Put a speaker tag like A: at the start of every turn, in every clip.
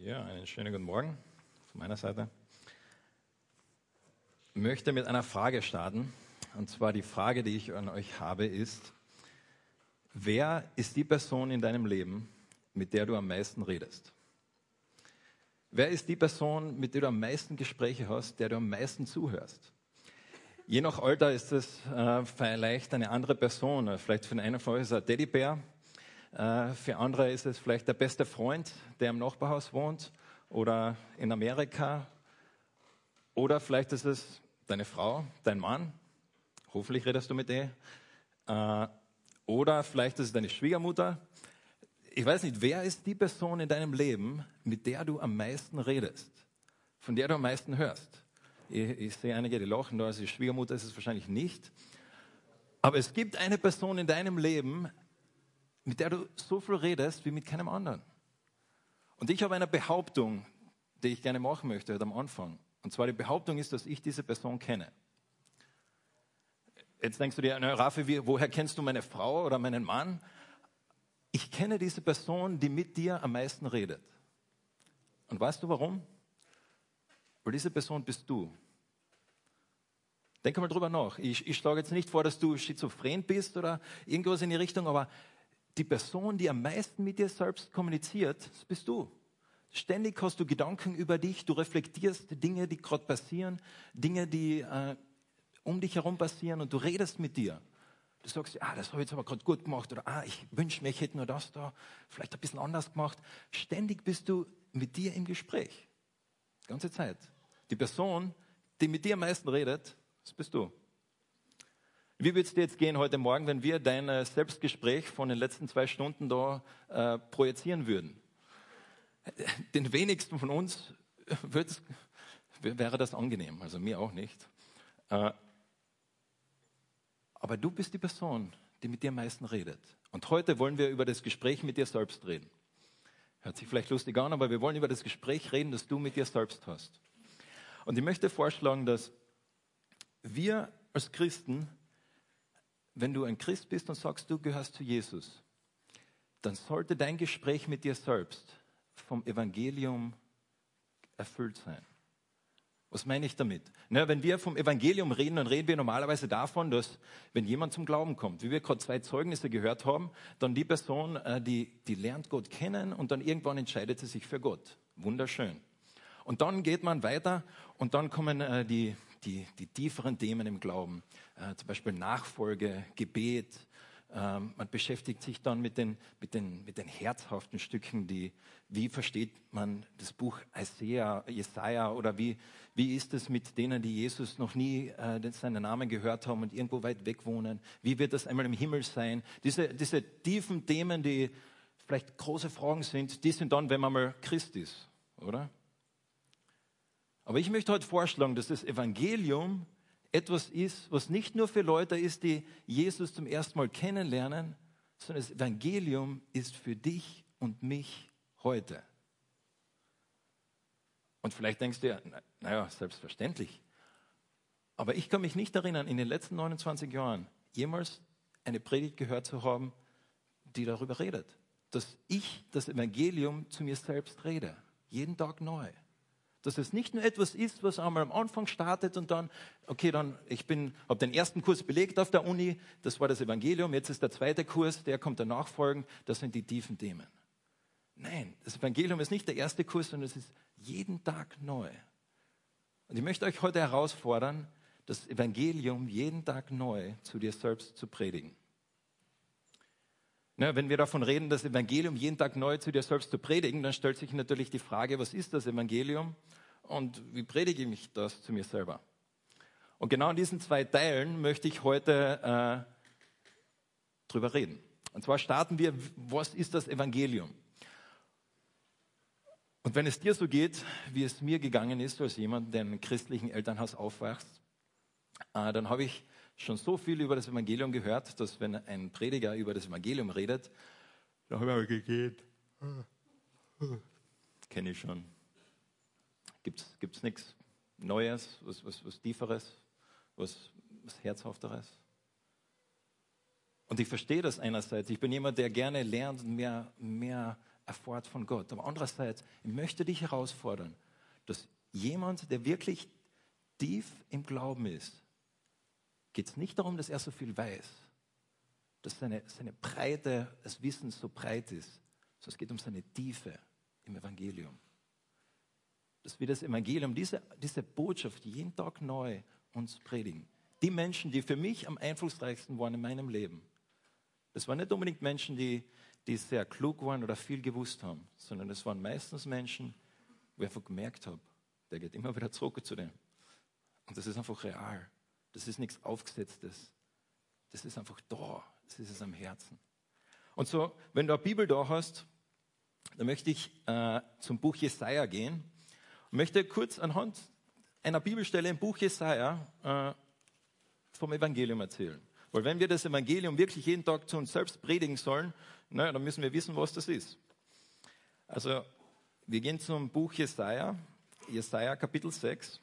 A: Ja, einen schönen guten Morgen von meiner Seite. Ich möchte mit einer Frage starten. Und zwar die Frage, die ich an euch habe, ist, wer ist die Person in deinem Leben, mit der du am meisten redest? Wer ist die Person, mit der du am meisten Gespräche hast, der du am meisten zuhörst? Je nach Alter ist es äh, vielleicht eine andere Person. Vielleicht für den einen von euch ist es ein Teddybär, für andere ist es vielleicht der beste Freund, der im Nachbarhaus wohnt oder in Amerika. Oder vielleicht ist es deine Frau, dein Mann. Hoffentlich redest du mit ihr. Äh, oder vielleicht ist es deine Schwiegermutter. Ich weiß nicht, wer ist die Person in deinem Leben, mit der du am meisten redest, von der du am meisten hörst? Ich, ich sehe einige, die lachen also die Schwiegermutter ist es wahrscheinlich nicht. Aber es gibt eine Person in deinem Leben, mit der du so viel redest wie mit keinem anderen. Und ich habe eine Behauptung, die ich gerne machen möchte heute am Anfang. Und zwar die Behauptung ist, dass ich diese Person kenne. Jetzt denkst du dir, na, Rafi, woher kennst du meine Frau oder meinen Mann? Ich kenne diese Person, die mit dir am meisten redet. Und weißt du warum? Weil diese Person bist du. Denk mal drüber nach. Ich, ich schlage jetzt nicht vor, dass du schizophren bist oder irgendwas in die Richtung, aber die Person, die am meisten mit dir selbst kommuniziert, das bist du. Ständig hast du Gedanken über dich, du reflektierst Dinge, die gerade passieren, Dinge, die äh, um dich herum passieren und du redest mit dir. Du sagst, ah, das habe ich jetzt aber gerade gut gemacht oder ah, ich wünsche mir, ich hätte nur das da, vielleicht ein bisschen anders gemacht. Ständig bist du mit dir im Gespräch. Die ganze Zeit. Die Person, die mit dir am meisten redet, das bist du. Wie wird es dir jetzt gehen heute Morgen, wenn wir dein äh, Selbstgespräch von den letzten zwei Stunden da äh, projizieren würden? Den wenigsten von uns wäre das angenehm, also mir auch nicht. Äh, aber du bist die Person, die mit dir am meisten redet. Und heute wollen wir über das Gespräch mit dir selbst reden. Hört sich vielleicht lustig an, aber wir wollen über das Gespräch reden, das du mit dir selbst hast. Und ich möchte vorschlagen, dass wir als Christen wenn du ein Christ bist und sagst, du gehörst zu Jesus, dann sollte dein Gespräch mit dir selbst vom Evangelium erfüllt sein. Was meine ich damit? Na, wenn wir vom Evangelium reden, dann reden wir normalerweise davon, dass wenn jemand zum Glauben kommt, wie wir gerade zwei Zeugnisse gehört haben, dann die Person, äh, die, die lernt Gott kennen und dann irgendwann entscheidet sie sich für Gott. Wunderschön. Und dann geht man weiter und dann kommen äh, die, die, die tieferen Themen im Glauben, äh, zum Beispiel Nachfolge, Gebet. Ähm, man beschäftigt sich dann mit den, mit, den, mit den herzhaften Stücken, die, wie versteht man das Buch Isaiah, Jesaja oder wie, wie ist es mit denen, die Jesus noch nie äh, seinen Namen gehört haben und irgendwo weit weg wohnen? Wie wird das einmal im Himmel sein? Diese, diese tiefen Themen, die vielleicht große Fragen sind, die sind dann, wenn man mal Christ ist, oder? Aber ich möchte heute vorschlagen, dass das Evangelium etwas ist, was nicht nur für Leute ist, die Jesus zum ersten Mal kennenlernen, sondern das Evangelium ist für dich und mich heute. Und vielleicht denkst du ja, naja, selbstverständlich. Aber ich kann mich nicht erinnern, in den letzten 29 Jahren jemals eine Predigt gehört zu haben, die darüber redet, dass ich das Evangelium zu mir selbst rede. Jeden Tag neu. Dass es nicht nur etwas ist, was einmal am Anfang startet und dann, okay, dann, ich bin, habe den ersten Kurs belegt auf der Uni, das war das Evangelium, jetzt ist der zweite Kurs, der kommt danach folgen, das sind die tiefen Themen. Nein, das Evangelium ist nicht der erste Kurs, sondern es ist jeden Tag neu. Und ich möchte euch heute herausfordern, das Evangelium jeden Tag neu zu dir selbst zu predigen. Ne, wenn wir davon reden, das Evangelium jeden Tag neu zu dir selbst zu predigen, dann stellt sich natürlich die Frage, was ist das Evangelium und wie predige ich das zu mir selber? Und genau in diesen zwei Teilen möchte ich heute äh, drüber reden. Und zwar starten wir, was ist das Evangelium? Und wenn es dir so geht, wie es mir gegangen ist, als jemand, der in einem christlichen Elternhaus aufwächst, äh, dann habe ich schon so viel über das Evangelium gehört, dass wenn ein Prediger über das Evangelium redet, da habe ich gegeben. Kenne ich schon. Gibt es nichts Neues, was, was, was Tieferes, was, was Herzhafteres? Und ich verstehe das einerseits. Ich bin jemand, der gerne lernt und mehr, mehr erfahrt von Gott. Aber andererseits, ich möchte dich herausfordern, dass jemand, der wirklich tief im Glauben ist, geht es nicht darum, dass er so viel weiß, dass seine, seine Breite des Wissens so breit ist, sondern es geht um seine Tiefe im Evangelium. Dass wir das Evangelium, diese, diese Botschaft jeden Tag neu uns predigen. Die Menschen, die für mich am einflussreichsten waren in meinem Leben, das waren nicht unbedingt Menschen, die, die sehr klug waren oder viel gewusst haben, sondern es waren meistens Menschen, wo ich einfach gemerkt habe, der geht immer wieder zurück zu dem. Und das ist einfach real. Das ist nichts Aufgesetztes. Das ist einfach da. Das ist es am Herzen. Und so, wenn du eine Bibel da hast, dann möchte ich äh, zum Buch Jesaja gehen möchte kurz anhand einer Bibelstelle im Buch Jesaja äh, vom Evangelium erzählen. Weil wenn wir das Evangelium wirklich jeden Tag zu uns selbst predigen sollen, na, dann müssen wir wissen, was das ist. Also, wir gehen zum Buch Jesaja, Jesaja Kapitel 6.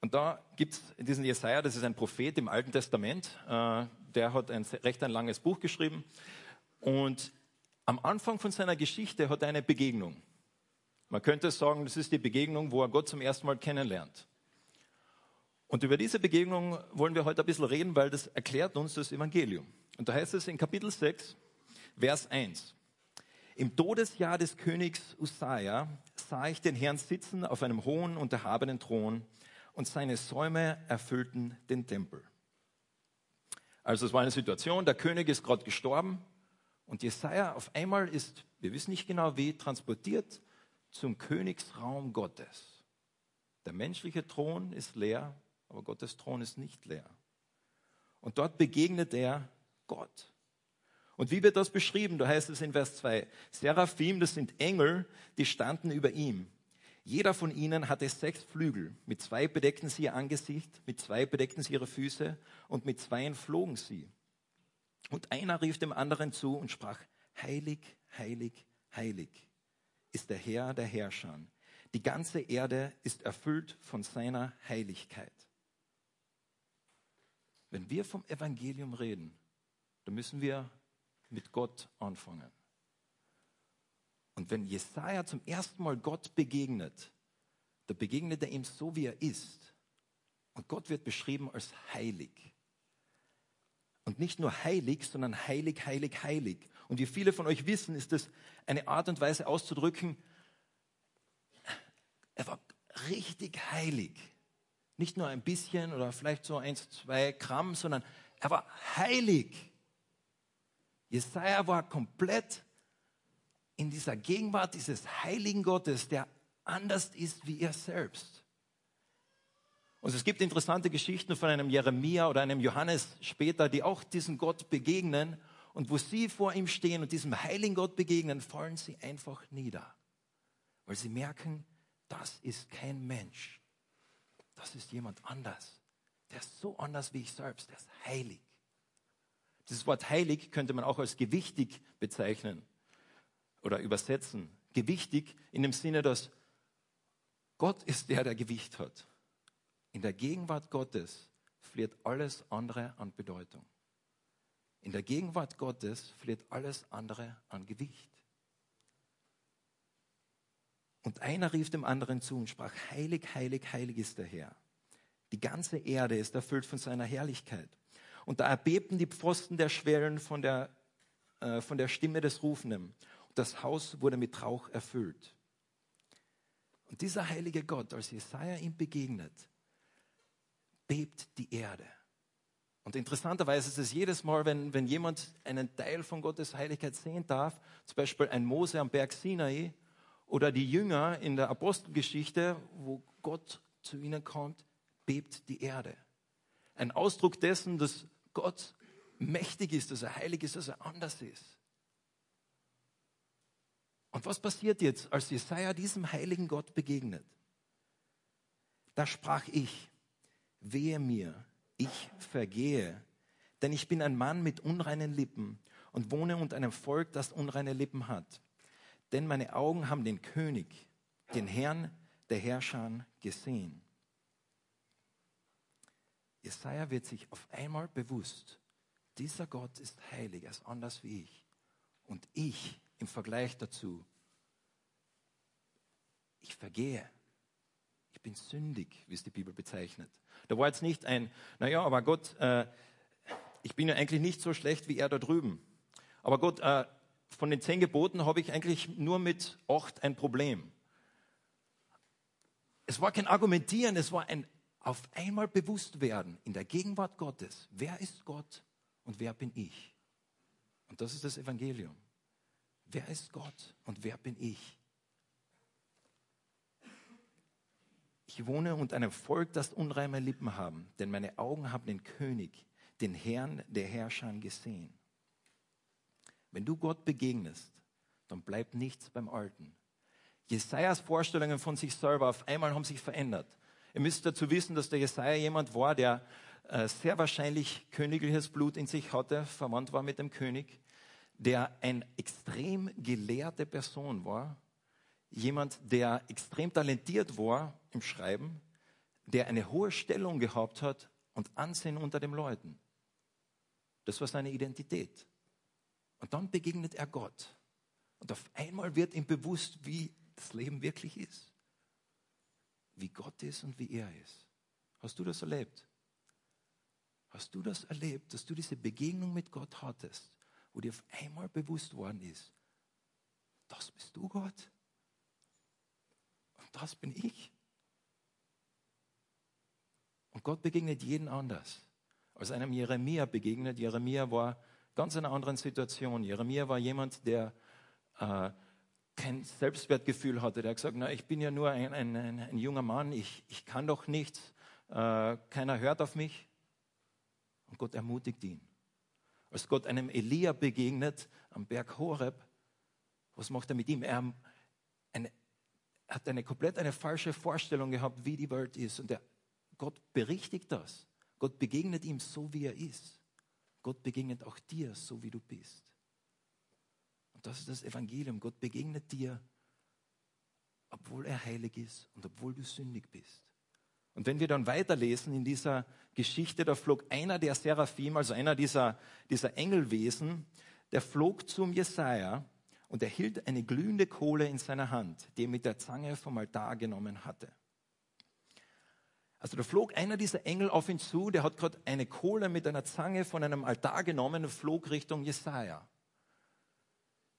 A: Und da gibt es diesen Jesaja, das ist ein Prophet im Alten Testament, äh, der hat ein recht ein langes Buch geschrieben. Und am Anfang von seiner Geschichte hat er eine Begegnung. Man könnte sagen, das ist die Begegnung, wo er Gott zum ersten Mal kennenlernt. Und über diese Begegnung wollen wir heute ein bisschen reden, weil das erklärt uns das Evangelium. Und da heißt es in Kapitel 6, Vers 1. Im Todesjahr des Königs Usaja sah ich den Herrn sitzen auf einem hohen und erhabenen Thron und seine Säume erfüllten den Tempel. Also es war eine Situation, der König ist gerade gestorben und Jesaja auf einmal ist, wir wissen nicht genau wie, transportiert zum Königsraum Gottes. Der menschliche Thron ist leer, aber Gottes Thron ist nicht leer. Und dort begegnet er Gott. Und wie wird das beschrieben? Da heißt es in Vers 2, Seraphim, das sind Engel, die standen über ihm. Jeder von ihnen hatte sechs Flügel. Mit zwei bedeckten sie ihr Angesicht, mit zwei bedeckten sie ihre Füße und mit zweien flogen sie. Und einer rief dem anderen zu und sprach, heilig, heilig, heilig ist der Herr der Herrscher. Die ganze Erde ist erfüllt von seiner Heiligkeit. Wenn wir vom Evangelium reden, dann müssen wir mit Gott anfangen. Und wenn Jesaja zum ersten Mal Gott begegnet, da begegnet er ihm so, wie er ist. Und Gott wird beschrieben als heilig. Und nicht nur heilig, sondern heilig, heilig, heilig. Und wie viele von euch wissen, ist das eine Art und Weise auszudrücken, er war richtig heilig. Nicht nur ein bisschen oder vielleicht so eins, zwei Gramm, sondern er war heilig. Jesaja war komplett in dieser Gegenwart dieses heiligen Gottes, der anders ist wie er selbst. Und es gibt interessante Geschichten von einem Jeremia oder einem Johannes später, die auch diesem Gott begegnen. Und wo sie vor ihm stehen und diesem heiligen Gott begegnen, fallen sie einfach nieder. Weil sie merken, das ist kein Mensch. Das ist jemand anders. Der ist so anders wie ich selbst. Der ist heilig. Dieses Wort heilig könnte man auch als gewichtig bezeichnen oder übersetzen. Gewichtig in dem Sinne, dass Gott ist der, der Gewicht hat. In der Gegenwart Gottes verliert alles andere an Bedeutung. In der Gegenwart Gottes verliert alles andere an Gewicht. Und einer rief dem anderen zu und sprach, heilig, heilig, heilig ist der Herr. Die ganze Erde ist erfüllt von seiner Herrlichkeit. Und da erbebten die Pfosten der Schwellen von der, äh, von der Stimme des Rufenden das Haus wurde mit Rauch erfüllt. Und dieser heilige Gott, als Jesaja ihm begegnet, bebt die Erde. Und interessanterweise ist es jedes Mal, wenn, wenn jemand einen Teil von Gottes Heiligkeit sehen darf, zum Beispiel ein Mose am Berg Sinai oder die Jünger in der Apostelgeschichte, wo Gott zu ihnen kommt, bebt die Erde. Ein Ausdruck dessen, dass Gott mächtig ist, dass er heilig ist, dass er anders ist. Und was passiert jetzt, als Jesaja diesem heiligen Gott begegnet? Da sprach ich, wehe mir, ich vergehe, denn ich bin ein Mann mit unreinen Lippen und wohne unter einem Volk, das unreine Lippen hat. Denn meine Augen haben den König, den Herrn der Herrscher gesehen. Jesaja wird sich auf einmal bewusst, dieser Gott ist heilig, er ist anders wie ich. Und ich im Vergleich dazu, ich vergehe. Ich bin sündig, wie es die Bibel bezeichnet. Da war jetzt nicht ein, naja, aber Gott, äh, ich bin ja eigentlich nicht so schlecht wie er da drüben. Aber Gott, äh, von den zehn Geboten habe ich eigentlich nur mit acht ein Problem. Es war kein Argumentieren, es war ein auf einmal bewusst werden in der Gegenwart Gottes. Wer ist Gott und wer bin ich? Und das ist das Evangelium. Wer ist Gott und wer bin ich? Ich wohne unter einem Volk, das unreine Lippen haben, denn meine Augen haben den König, den Herrn der Herrscher gesehen. Wenn du Gott begegnest, dann bleibt nichts beim Alten. Jesajas Vorstellungen von sich selber auf einmal haben sich verändert. Ihr müsst dazu wissen, dass der Jesaja jemand war, der äh, sehr wahrscheinlich königliches Blut in sich hatte, verwandt war mit dem König, der ein extrem gelehrte Person war, jemand, der extrem talentiert war im Schreiben, der eine hohe Stellung gehabt hat und Ansehen unter den Leuten. Das war seine Identität. Und dann begegnet er Gott. Und auf einmal wird ihm bewusst, wie das Leben wirklich ist. Wie Gott ist und wie er ist. Hast du das erlebt? Hast du das erlebt, dass du diese Begegnung mit Gott hattest, wo dir auf einmal bewusst worden ist, das bist du Gott das bin ich? Und Gott begegnet jeden anders. Als einem Jeremia begegnet, Jeremia war ganz in einer anderen Situation. Jeremia war jemand, der äh, kein Selbstwertgefühl hatte. Der hat gesagt, na, ich bin ja nur ein, ein, ein, ein junger Mann, ich, ich kann doch nichts, äh, keiner hört auf mich. Und Gott ermutigt ihn. Als Gott einem Elia begegnet am Berg Horeb, was macht er mit ihm? Er eine, hat eine komplett eine falsche Vorstellung gehabt, wie die Welt ist. Und der, Gott berichtigt das. Gott begegnet ihm so, wie er ist. Gott begegnet auch dir, so wie du bist. Und das ist das Evangelium. Gott begegnet dir, obwohl er heilig ist und obwohl du sündig bist. Und wenn wir dann weiterlesen in dieser Geschichte, da flog einer der Seraphim, also einer dieser, dieser Engelwesen, der flog zum Jesaja und er hielt eine glühende Kohle in seiner Hand, die er mit der Zange vom Altar genommen hatte. Also da flog einer dieser Engel auf ihn zu, der hat gerade eine Kohle mit einer Zange von einem Altar genommen und flog Richtung Jesaja.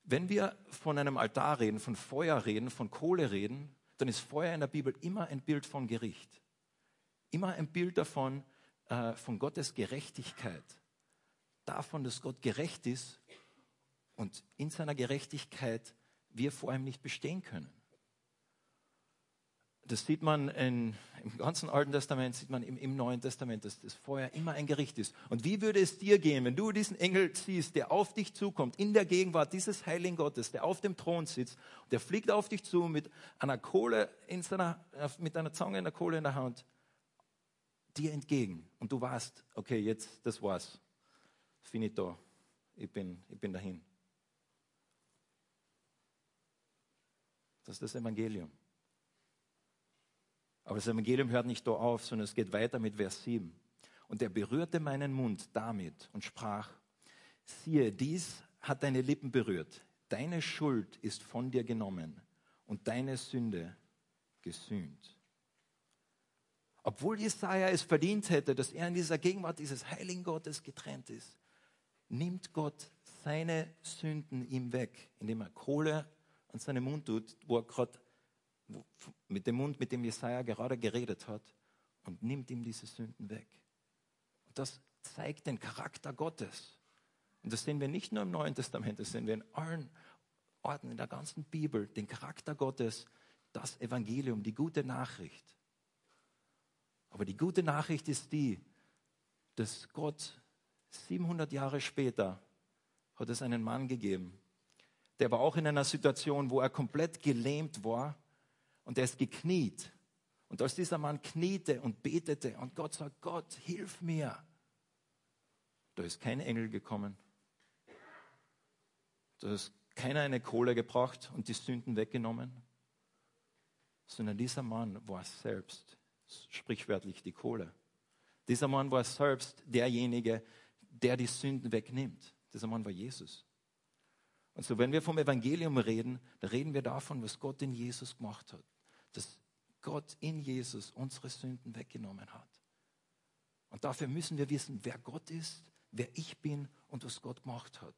A: Wenn wir von einem Altar reden, von Feuer reden, von Kohle reden, dann ist Feuer in der Bibel immer ein Bild von Gericht. Immer ein Bild davon, äh, von Gottes Gerechtigkeit. Davon, dass Gott gerecht ist und in seiner Gerechtigkeit wir vor ihm nicht bestehen können. Das sieht man in, im ganzen Alten Testament, sieht man im, im, Neuen Testament, dass das Feuer immer ein Gericht ist. Und wie würde es dir gehen, wenn du diesen Engel siehst, der auf dich zukommt, in der Gegenwart dieses Heiligen Gottes, der auf dem Thron sitzt, der fliegt auf dich zu mit einer Kohle in seiner, mit einer Zange in der Kohle in der Hand, dir entgegen. Und du weißt, okay, jetzt, das war's. Finito. Ich bin, ich bin dahin. Das ist das Evangelium. Aber das Evangelium hört nicht da auf, sondern es geht weiter mit Vers 7. Und er berührte meinen Mund damit und sprach, siehe, dies hat deine Lippen berührt. Deine Schuld ist von dir genommen und deine Sünde gesühnt. Obwohl Jesaja es verdient hätte, dass er in dieser Gegenwart dieses heiligen Gottes getrennt ist, nimmt Gott seine Sünden ihm weg, indem er Kohle an seinen Mund tut, wo er gerade mit dem Mund, mit dem Jesaja gerade geredet hat, und nimmt ihm diese Sünden weg. Und das zeigt den Charakter Gottes. Und das sehen wir nicht nur im Neuen Testament, das sehen wir in allen Orten in der ganzen Bibel, den Charakter Gottes, das Evangelium, die gute Nachricht. Aber die gute Nachricht ist die, dass Gott 700 Jahre später hat es einen Mann gegeben, der war auch in einer Situation, wo er komplett gelähmt war und er ist gekniet. Und als dieser Mann kniete und betete und Gott sagt, Gott, hilf mir, da ist kein Engel gekommen. Da ist keiner eine Kohle gebracht und die Sünden weggenommen, sondern dieser Mann war selbst, sprichwörtlich die Kohle. Dieser Mann war selbst derjenige, der die Sünden wegnimmt. Dieser Mann war Jesus. Und so, wenn wir vom Evangelium reden, dann reden wir davon, was Gott in Jesus gemacht hat. Dass Gott in Jesus unsere Sünden weggenommen hat. Und dafür müssen wir wissen, wer Gott ist, wer ich bin und was Gott gemacht hat.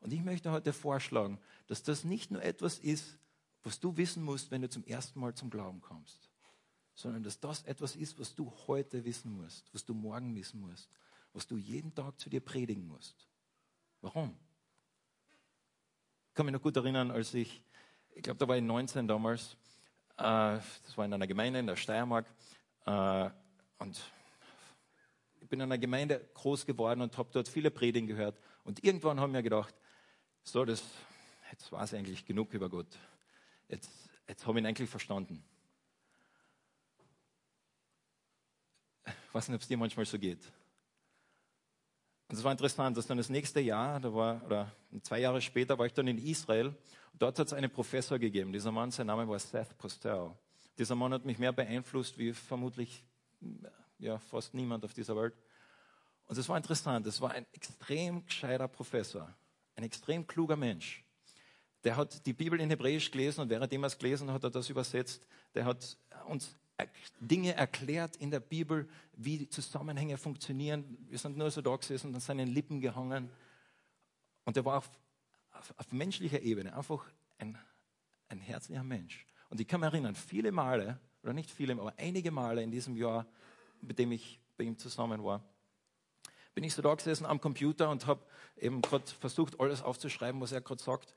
A: Und ich möchte heute vorschlagen, dass das nicht nur etwas ist, was du wissen musst, wenn du zum ersten Mal zum Glauben kommst, sondern dass das etwas ist, was du heute wissen musst, was du morgen wissen musst, was du jeden Tag zu dir predigen musst. Warum? Ich kann mich noch gut erinnern, als ich, ich glaube, da war ich 19 damals, äh, das war in einer Gemeinde in der Steiermark, äh, und ich bin in einer Gemeinde groß geworden und habe dort viele Predigen gehört. Und irgendwann haben wir gedacht, so, das, jetzt war es eigentlich genug über Gott. Jetzt, jetzt habe ich ihn eigentlich verstanden. Ich weiß nicht, ob es dir manchmal so geht. Und es war interessant, dass dann das nächste Jahr, da war, oder zwei Jahre später, war ich dann in Israel. Dort hat es einen Professor gegeben. Dieser Mann, sein Name war Seth Postel. Dieser Mann hat mich mehr beeinflusst wie vermutlich ja, fast niemand auf dieser Welt. Und es war interessant. Es war ein extrem gescheiter Professor, ein extrem kluger Mensch. Der hat die Bibel in Hebräisch gelesen und währenddem er es gelesen hat, hat er das übersetzt. Der hat uns Dinge erklärt in der Bibel, wie die Zusammenhänge funktionieren. Wir sind nur so da gesessen und an seinen Lippen gehangen. Und er war auf, auf, auf menschlicher Ebene einfach ein, ein herzlicher Mensch. Und ich kann mich erinnern, viele Male, oder nicht viele, aber einige Male in diesem Jahr, mit dem ich bei ihm zusammen war, bin ich so da gesessen am Computer und habe eben gerade versucht, alles aufzuschreiben, was er gerade sagt.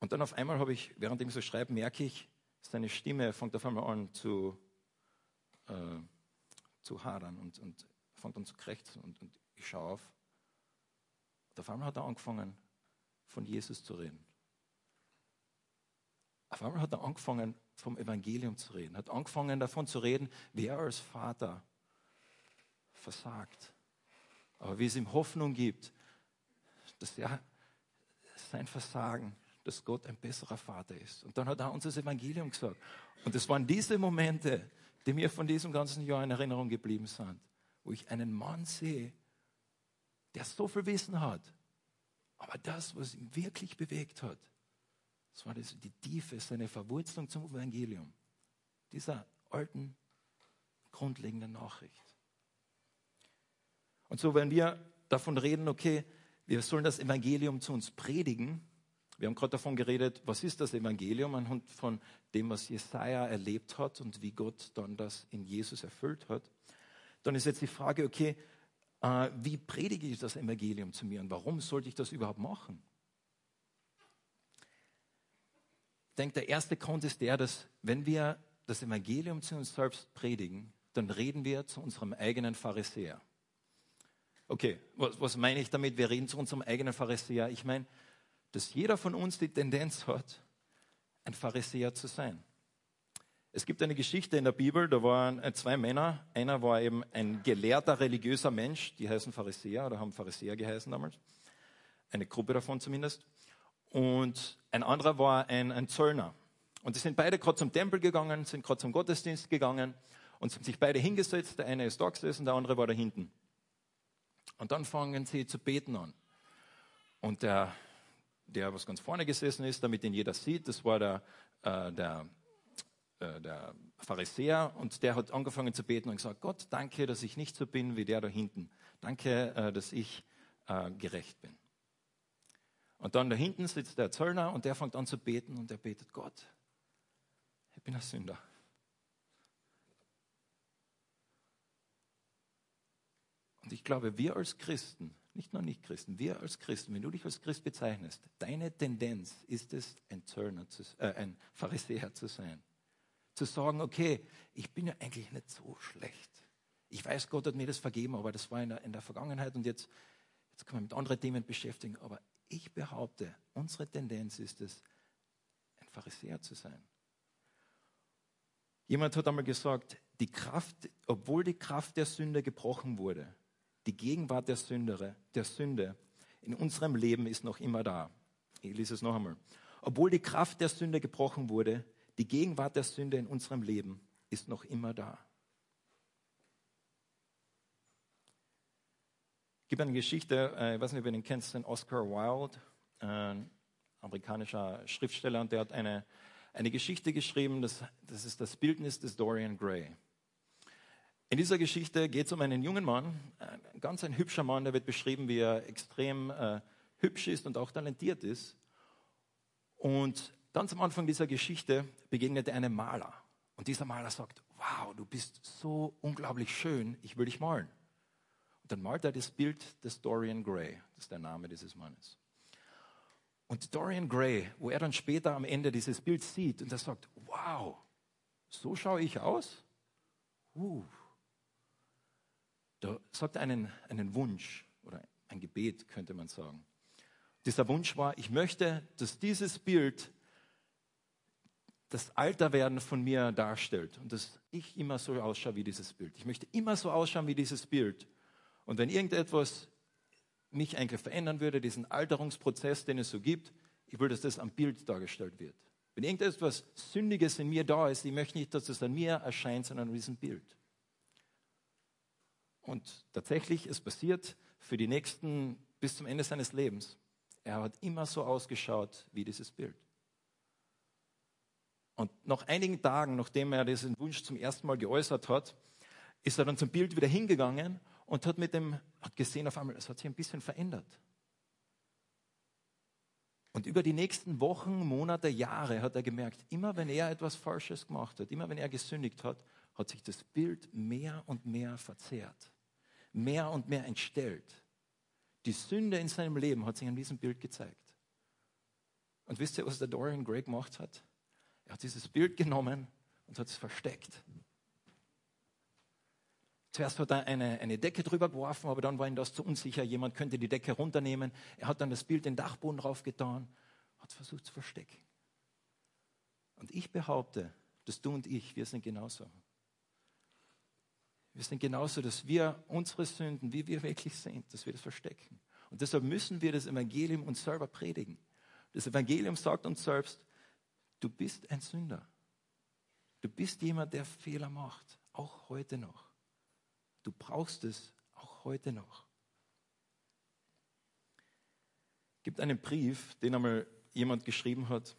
A: Und dann auf einmal habe ich, während ich so schreibe, merke ich, seine Stimme fängt auf einmal an zu äh, zu hadern und, und fängt an zu krächzen und, und ich schaue auf. Und auf einmal hat er angefangen, von Jesus zu reden. Auf einmal hat er angefangen, vom Evangelium zu reden, hat angefangen davon zu reden, wie er als Vater versagt. Aber wie es ihm Hoffnung gibt, dass er sein Versagen, dass Gott ein besserer Vater ist. Und dann hat er uns das Evangelium gesagt. Und es waren diese Momente, die mir von diesem ganzen Jahr in Erinnerung geblieben sind, wo ich einen Mann sehe, der so viel Wissen hat, aber das, was ihn wirklich bewegt hat, das war das, die Tiefe, seine Verwurzelung zum Evangelium, dieser alten, grundlegenden Nachricht. Und so, wenn wir davon reden, okay, wir sollen das Evangelium zu uns predigen, wir haben gerade davon geredet, was ist das Evangelium anhand von dem, was Jesaja erlebt hat und wie Gott dann das in Jesus erfüllt hat. Dann ist jetzt die Frage, okay, äh, wie predige ich das Evangelium zu mir und warum sollte ich das überhaupt machen? Ich denke, der erste Grund ist der, dass wenn wir das Evangelium zu uns selbst predigen, dann reden wir zu unserem eigenen Pharisäer. Okay, was, was meine ich damit? Wir reden zu unserem eigenen Pharisäer. Ich meine, dass jeder von uns die Tendenz hat, ein Pharisäer zu sein. Es gibt eine Geschichte in der Bibel, da waren äh, zwei Männer. Einer war eben ein gelehrter religiöser Mensch, die heißen Pharisäer oder haben Pharisäer geheißen damals. Eine Gruppe davon zumindest. Und ein anderer war ein, ein Zöllner. Und die sind beide gerade zum Tempel gegangen, sind gerade zum Gottesdienst gegangen und sind sich beide hingesetzt. Der eine ist da gesessen, der andere war da hinten. Und dann fangen sie zu beten an. Und der der was ganz vorne gesessen ist, damit ihn jeder sieht. Das war der, äh, der, äh, der Pharisäer und der hat angefangen zu beten und gesagt, Gott, danke, dass ich nicht so bin wie der da hinten. Danke, äh, dass ich äh, gerecht bin. Und dann da hinten sitzt der Zöllner und der fängt an zu beten und er betet, Gott, ich bin ein Sünder. Und ich glaube, wir als Christen nicht nur Nicht-Christen, wir als Christen, wenn du dich als Christ bezeichnest, deine Tendenz ist es, ein Zöllner, zu, äh, ein Pharisäer zu sein. Zu sagen, okay, ich bin ja eigentlich nicht so schlecht. Ich weiß, Gott hat mir das vergeben, aber das war in der, in der Vergangenheit und jetzt, jetzt kann man mit anderen Themen beschäftigen. Aber ich behaupte, unsere Tendenz ist es, ein Pharisäer zu sein. Jemand hat einmal gesagt, die Kraft, obwohl die Kraft der Sünde gebrochen wurde, die Gegenwart der, Sündere, der Sünde in unserem Leben ist noch immer da. Ich lese es noch einmal. Obwohl die Kraft der Sünde gebrochen wurde, die Gegenwart der Sünde in unserem Leben ist noch immer da. gibt eine Geschichte, äh, ich weiß nicht, ob ihr den kennst, den Oscar Wilde, ein amerikanischer Schriftsteller, und der hat eine, eine Geschichte geschrieben, das, das ist das Bildnis des Dorian Gray. In dieser Geschichte geht es um einen jungen Mann, ein ganz ein hübscher Mann, der wird beschrieben, wie er extrem äh, hübsch ist und auch talentiert ist. Und ganz am Anfang dieser Geschichte begegnet er einem Maler. Und dieser Maler sagt, wow, du bist so unglaublich schön, ich will dich malen. Und dann malt er das Bild des Dorian Gray, das ist der Name dieses Mannes. Und Dorian Gray, wo er dann später am Ende dieses Bild sieht und er sagt, wow, so schaue ich aus? Uh. Da sagt er einen, einen Wunsch oder ein Gebet, könnte man sagen. Dieser Wunsch war, ich möchte, dass dieses Bild das Alterwerden von mir darstellt und dass ich immer so ausschaue wie dieses Bild. Ich möchte immer so ausschauen wie dieses Bild. Und wenn irgendetwas mich eigentlich verändern würde, diesen Alterungsprozess, den es so gibt, ich will, dass das am Bild dargestellt wird. Wenn irgendetwas Sündiges in mir da ist, ich möchte nicht, dass es an mir erscheint, sondern an diesem Bild. Und tatsächlich, es passiert für die nächsten, bis zum Ende seines Lebens. Er hat immer so ausgeschaut wie dieses Bild. Und nach einigen Tagen, nachdem er diesen Wunsch zum ersten Mal geäußert hat, ist er dann zum Bild wieder hingegangen und hat mit dem, hat gesehen auf einmal, es hat sich ein bisschen verändert. Und über die nächsten Wochen, Monate, Jahre hat er gemerkt, immer wenn er etwas Falsches gemacht hat, immer wenn er gesündigt hat, hat sich das Bild mehr und mehr verzerrt, mehr und mehr entstellt. Die Sünde in seinem Leben hat sich an diesem Bild gezeigt. Und wisst ihr, was der Dorian Gray gemacht hat? Er hat dieses Bild genommen und hat es versteckt. Zuerst hat er eine, eine Decke drüber geworfen, aber dann war ihm das zu unsicher. Jemand könnte die Decke runternehmen. Er hat dann das Bild den Dachboden draufgetan, hat versucht zu verstecken. Und ich behaupte, dass du und ich, wir sind genauso. Wir sind genauso, dass wir unsere Sünden, wie wir wirklich sind, dass wir das verstecken. Und deshalb müssen wir das Evangelium uns selber predigen. Das Evangelium sagt uns selbst, du bist ein Sünder. Du bist jemand, der Fehler macht, auch heute noch. Du brauchst es auch heute noch. Es gibt einen Brief, den einmal jemand geschrieben hat.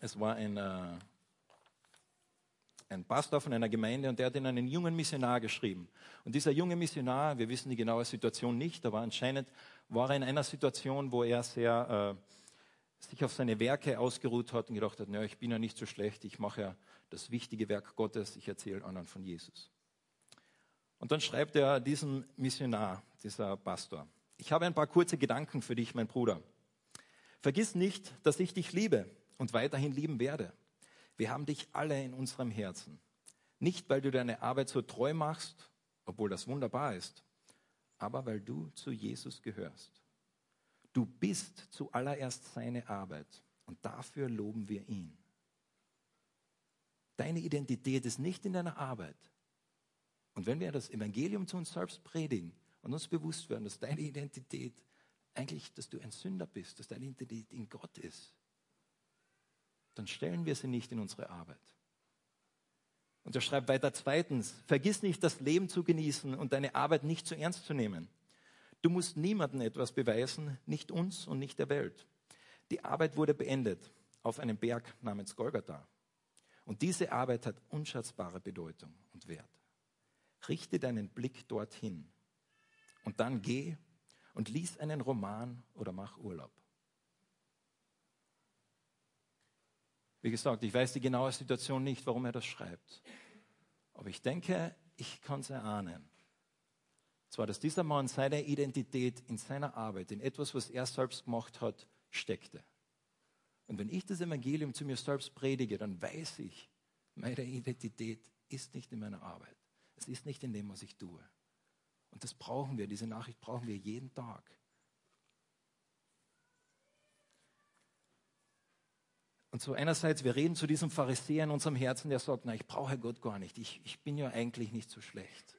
A: Es war ein, äh, ein Pastor von einer Gemeinde und der hat in einen jungen Missionar geschrieben. Und dieser junge Missionar, wir wissen die genaue Situation nicht, aber anscheinend war er in einer Situation, wo er sehr äh, sich auf seine Werke ausgeruht hat und gedacht hat, naja, ich bin ja nicht so schlecht, ich mache ja das wichtige Werk Gottes, ich erzähle anderen von Jesus. Und dann schreibt er diesem Missionar, dieser Pastor, ich habe ein paar kurze Gedanken für dich, mein Bruder. Vergiss nicht, dass ich dich liebe und weiterhin lieben werde. Wir haben dich alle in unserem Herzen. Nicht, weil du deine Arbeit so treu machst, obwohl das wunderbar ist, aber weil du zu Jesus gehörst. Du bist zuallererst seine Arbeit und dafür loben wir ihn. Deine Identität ist nicht in deiner Arbeit, und wenn wir das Evangelium zu uns selbst predigen und uns bewusst werden, dass deine Identität eigentlich, dass du ein Sünder bist, dass deine Identität in Gott ist, dann stellen wir sie nicht in unsere Arbeit. Und er schreibt weiter zweitens, vergiss nicht, das Leben zu genießen und deine Arbeit nicht zu ernst zu nehmen. Du musst niemandem etwas beweisen, nicht uns und nicht der Welt. Die Arbeit wurde beendet auf einem Berg namens Golgatha. Und diese Arbeit hat unschätzbare Bedeutung und Wert. Richte deinen Blick dorthin und dann geh und lies einen Roman oder mach Urlaub. Wie gesagt, ich weiß die genaue Situation nicht, warum er das schreibt. Aber ich denke, ich kann es erahnen. Zwar, dass dieser Mann seine Identität in seiner Arbeit, in etwas, was er selbst gemacht hat, steckte. Und wenn ich das Evangelium zu mir selbst predige, dann weiß ich, meine Identität ist nicht in meiner Arbeit. Es ist nicht in dem, was ich tue. Und das brauchen wir, diese Nachricht brauchen wir jeden Tag. Und so einerseits, wir reden zu diesem Pharisäer in unserem Herzen, der sagt, na, ich brauche Gott gar nicht, ich, ich bin ja eigentlich nicht so schlecht.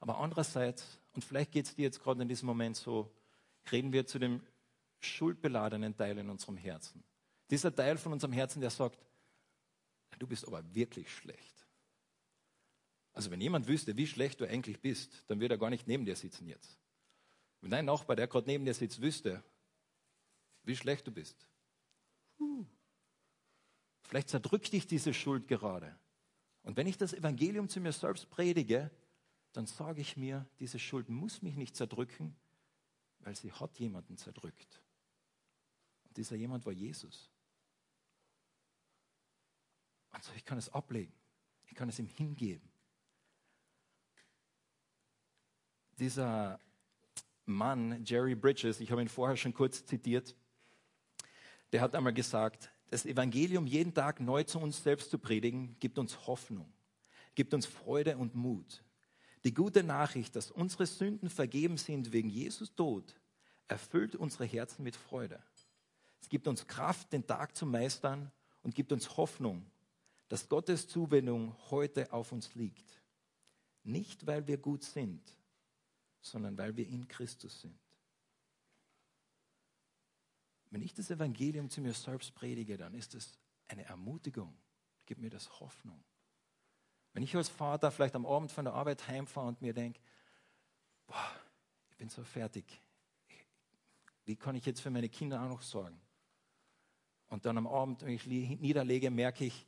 A: Aber andererseits, und vielleicht geht es dir jetzt gerade in diesem Moment so, reden wir zu dem schuldbeladenen Teil in unserem Herzen. Dieser Teil von unserem Herzen, der sagt, du bist aber wirklich schlecht. Also wenn jemand wüsste, wie schlecht du eigentlich bist, dann würde er gar nicht neben dir sitzen jetzt. Wenn dein Nachbar, der gerade neben dir sitzt, wüsste, wie schlecht du bist. Vielleicht zerdrückt dich diese Schuld gerade. Und wenn ich das Evangelium zu mir selbst predige, dann sage ich mir, diese Schuld muss mich nicht zerdrücken, weil sie hat jemanden zerdrückt. Und dieser jemand war Jesus. Also ich kann es ablegen. Ich kann es ihm hingeben. Dieser Mann, Jerry Bridges, ich habe ihn vorher schon kurz zitiert, der hat einmal gesagt, das Evangelium jeden Tag neu zu uns selbst zu predigen, gibt uns Hoffnung, gibt uns Freude und Mut. Die gute Nachricht, dass unsere Sünden vergeben sind wegen Jesus Tod, erfüllt unsere Herzen mit Freude. Es gibt uns Kraft, den Tag zu meistern und gibt uns Hoffnung, dass Gottes Zuwendung heute auf uns liegt. Nicht, weil wir gut sind, sondern weil wir in Christus sind. Wenn ich das Evangelium zu mir selbst predige, dann ist es eine Ermutigung, gibt mir das Hoffnung. Wenn ich als Vater vielleicht am Abend von der Arbeit heimfahre und mir denke, ich bin so fertig, wie kann ich jetzt für meine Kinder auch noch sorgen? Und dann am Abend, wenn ich niederlege, merke ich,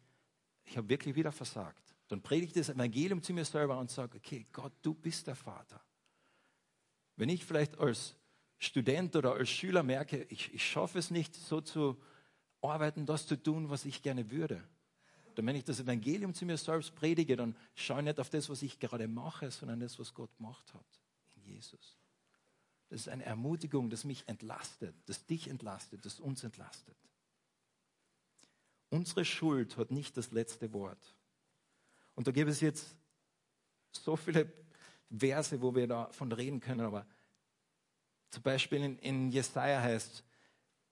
A: ich habe wirklich wieder versagt. Dann predige ich das Evangelium zu mir selber und sage, okay, Gott, du bist der Vater. Wenn ich vielleicht als Student oder als Schüler merke, ich, ich schaffe es nicht, so zu arbeiten, das zu tun, was ich gerne würde. Dann, wenn ich das Evangelium zu mir selbst predige, dann schaue ich nicht auf das, was ich gerade mache, sondern das, was Gott gemacht hat in Jesus. Das ist eine Ermutigung, das mich entlastet, das dich entlastet, das uns entlastet. Unsere Schuld hat nicht das letzte Wort. Und da gibt es jetzt so viele Verse, wo wir davon reden können, aber zum Beispiel in, in Jesaja heißt,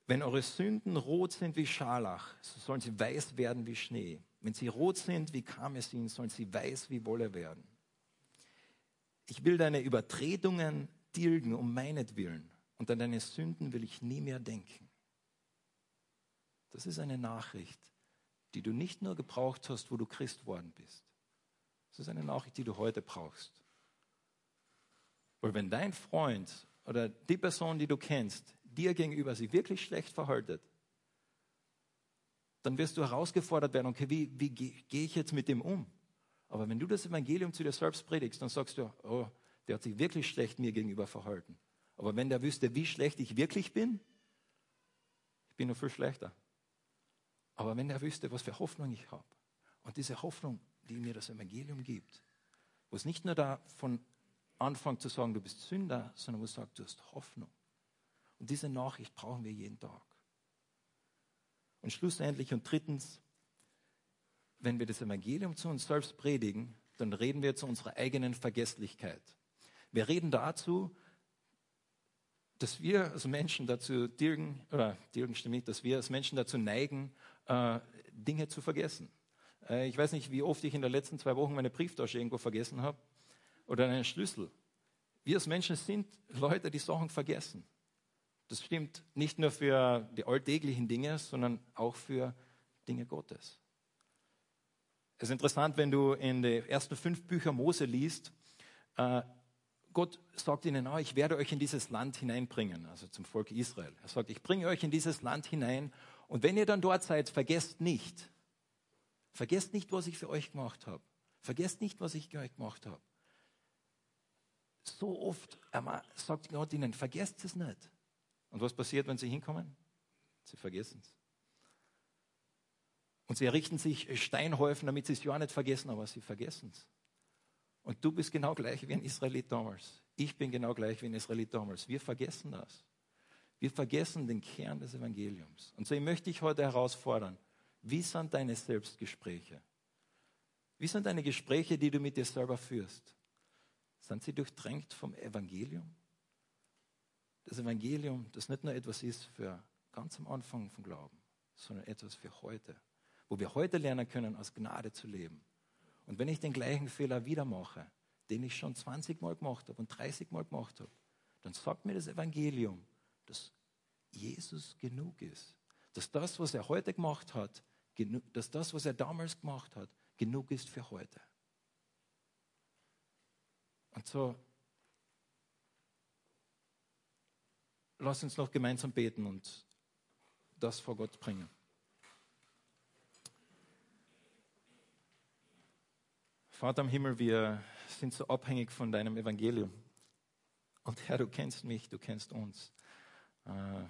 A: wenn eure Sünden rot sind wie Scharlach, so sollen sie weiß werden wie Schnee. Wenn sie rot sind wie Karmesin, sollen sie weiß wie Wolle werden. Ich will deine Übertretungen tilgen um meinetwillen und an deine Sünden will ich nie mehr denken. Das ist eine Nachricht, die du nicht nur gebraucht hast, wo du Christ worden bist. Das ist eine Nachricht, die du heute brauchst. Weil wenn dein Freund oder die Person, die du kennst, dir gegenüber sich wirklich schlecht verhaltet, dann wirst du herausgefordert werden, okay, wie, wie gehe ich jetzt mit dem um? Aber wenn du das Evangelium zu dir selbst predigst, dann sagst du, oh, der hat sich wirklich schlecht mir gegenüber verhalten. Aber wenn der wüsste, wie schlecht ich wirklich bin, ich bin noch viel schlechter. Aber wenn der wüsste, was für Hoffnung ich habe und diese Hoffnung, die mir das Evangelium gibt, wo es nicht nur davon anfängt zu sagen, du bist Sünder, sondern wo es sagt, du hast Hoffnung. Und diese Nachricht brauchen wir jeden Tag. Und schlussendlich und drittens, wenn wir das Evangelium zu uns selbst predigen, dann reden wir zu unserer eigenen Vergesslichkeit. Wir reden dazu, dass wir als Menschen dazu dirgen, oder dirgen stimmt nicht, dass wir als Menschen dazu neigen, äh, Dinge zu vergessen. Äh, ich weiß nicht, wie oft ich in den letzten zwei Wochen meine Brieftasche irgendwo vergessen habe oder einen Schlüssel. Wir als Menschen sind Leute, die Sachen vergessen. Das stimmt nicht nur für die alltäglichen Dinge, sondern auch für Dinge Gottes. Es ist interessant, wenn du in die ersten fünf Bücher Mose liest, äh, Gott sagt ihnen, oh, ich werde euch in dieses Land hineinbringen, also zum Volk Israel. Er sagt, ich bringe euch in dieses Land hinein und wenn ihr dann dort seid, vergesst nicht, vergesst nicht, was ich für euch gemacht habe. Vergesst nicht, was ich für euch gemacht habe. So oft sagt Gott ihnen, vergesst es nicht. Und was passiert, wenn sie hinkommen? Sie vergessen es. Und sie errichten sich Steinhäufen, damit sie es ja nicht vergessen, aber sie vergessen es. Und du bist genau gleich wie ein Israelit damals. Ich bin genau gleich wie ein Israelit damals. Wir vergessen das. Wir vergessen den Kern des Evangeliums. Und so möchte ich heute herausfordern, wie sind deine Selbstgespräche? Wie sind deine Gespräche, die du mit dir selber führst? Sind sie durchdrängt vom Evangelium? Das Evangelium, das nicht nur etwas ist für ganz am Anfang vom Glauben, sondern etwas für heute, wo wir heute lernen können, aus Gnade zu leben. Und wenn ich den gleichen Fehler wieder mache, den ich schon 20 Mal gemacht habe und 30 Mal gemacht habe, dann sagt mir das Evangelium, dass Jesus genug ist. Dass das, was er heute gemacht hat, dass das, was er damals gemacht hat, genug ist für heute. Und so lass uns noch gemeinsam beten und das vor Gott bringen. Vater im Himmel, wir sind so abhängig von deinem Evangelium. Und Herr, du kennst mich, du kennst uns. Äh,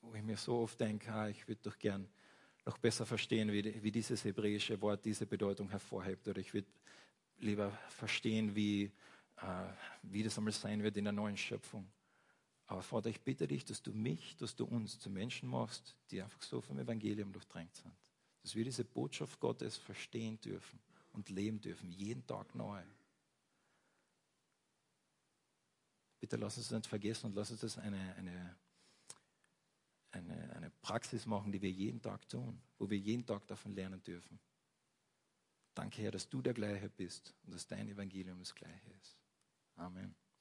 A: wo ich mir so oft denke, ah, ich würde doch gern noch besser verstehen, wie, wie dieses hebräische Wort diese Bedeutung hervorhebt. Oder ich würde lieber verstehen, wie, äh, wie das einmal sein wird in der neuen Schöpfung. Aber Vater, ich bitte dich, dass du mich, dass du uns zu Menschen machst, die einfach so vom Evangelium durchdrängt sind. Dass wir diese Botschaft Gottes verstehen dürfen und leben dürfen, jeden Tag neu. Bitte lass uns nicht vergessen und lass uns das eine, eine, eine, eine Praxis machen, die wir jeden Tag tun, wo wir jeden Tag davon lernen dürfen. Danke, Herr, dass du der Gleiche bist und dass dein Evangelium das Gleiche ist. Amen.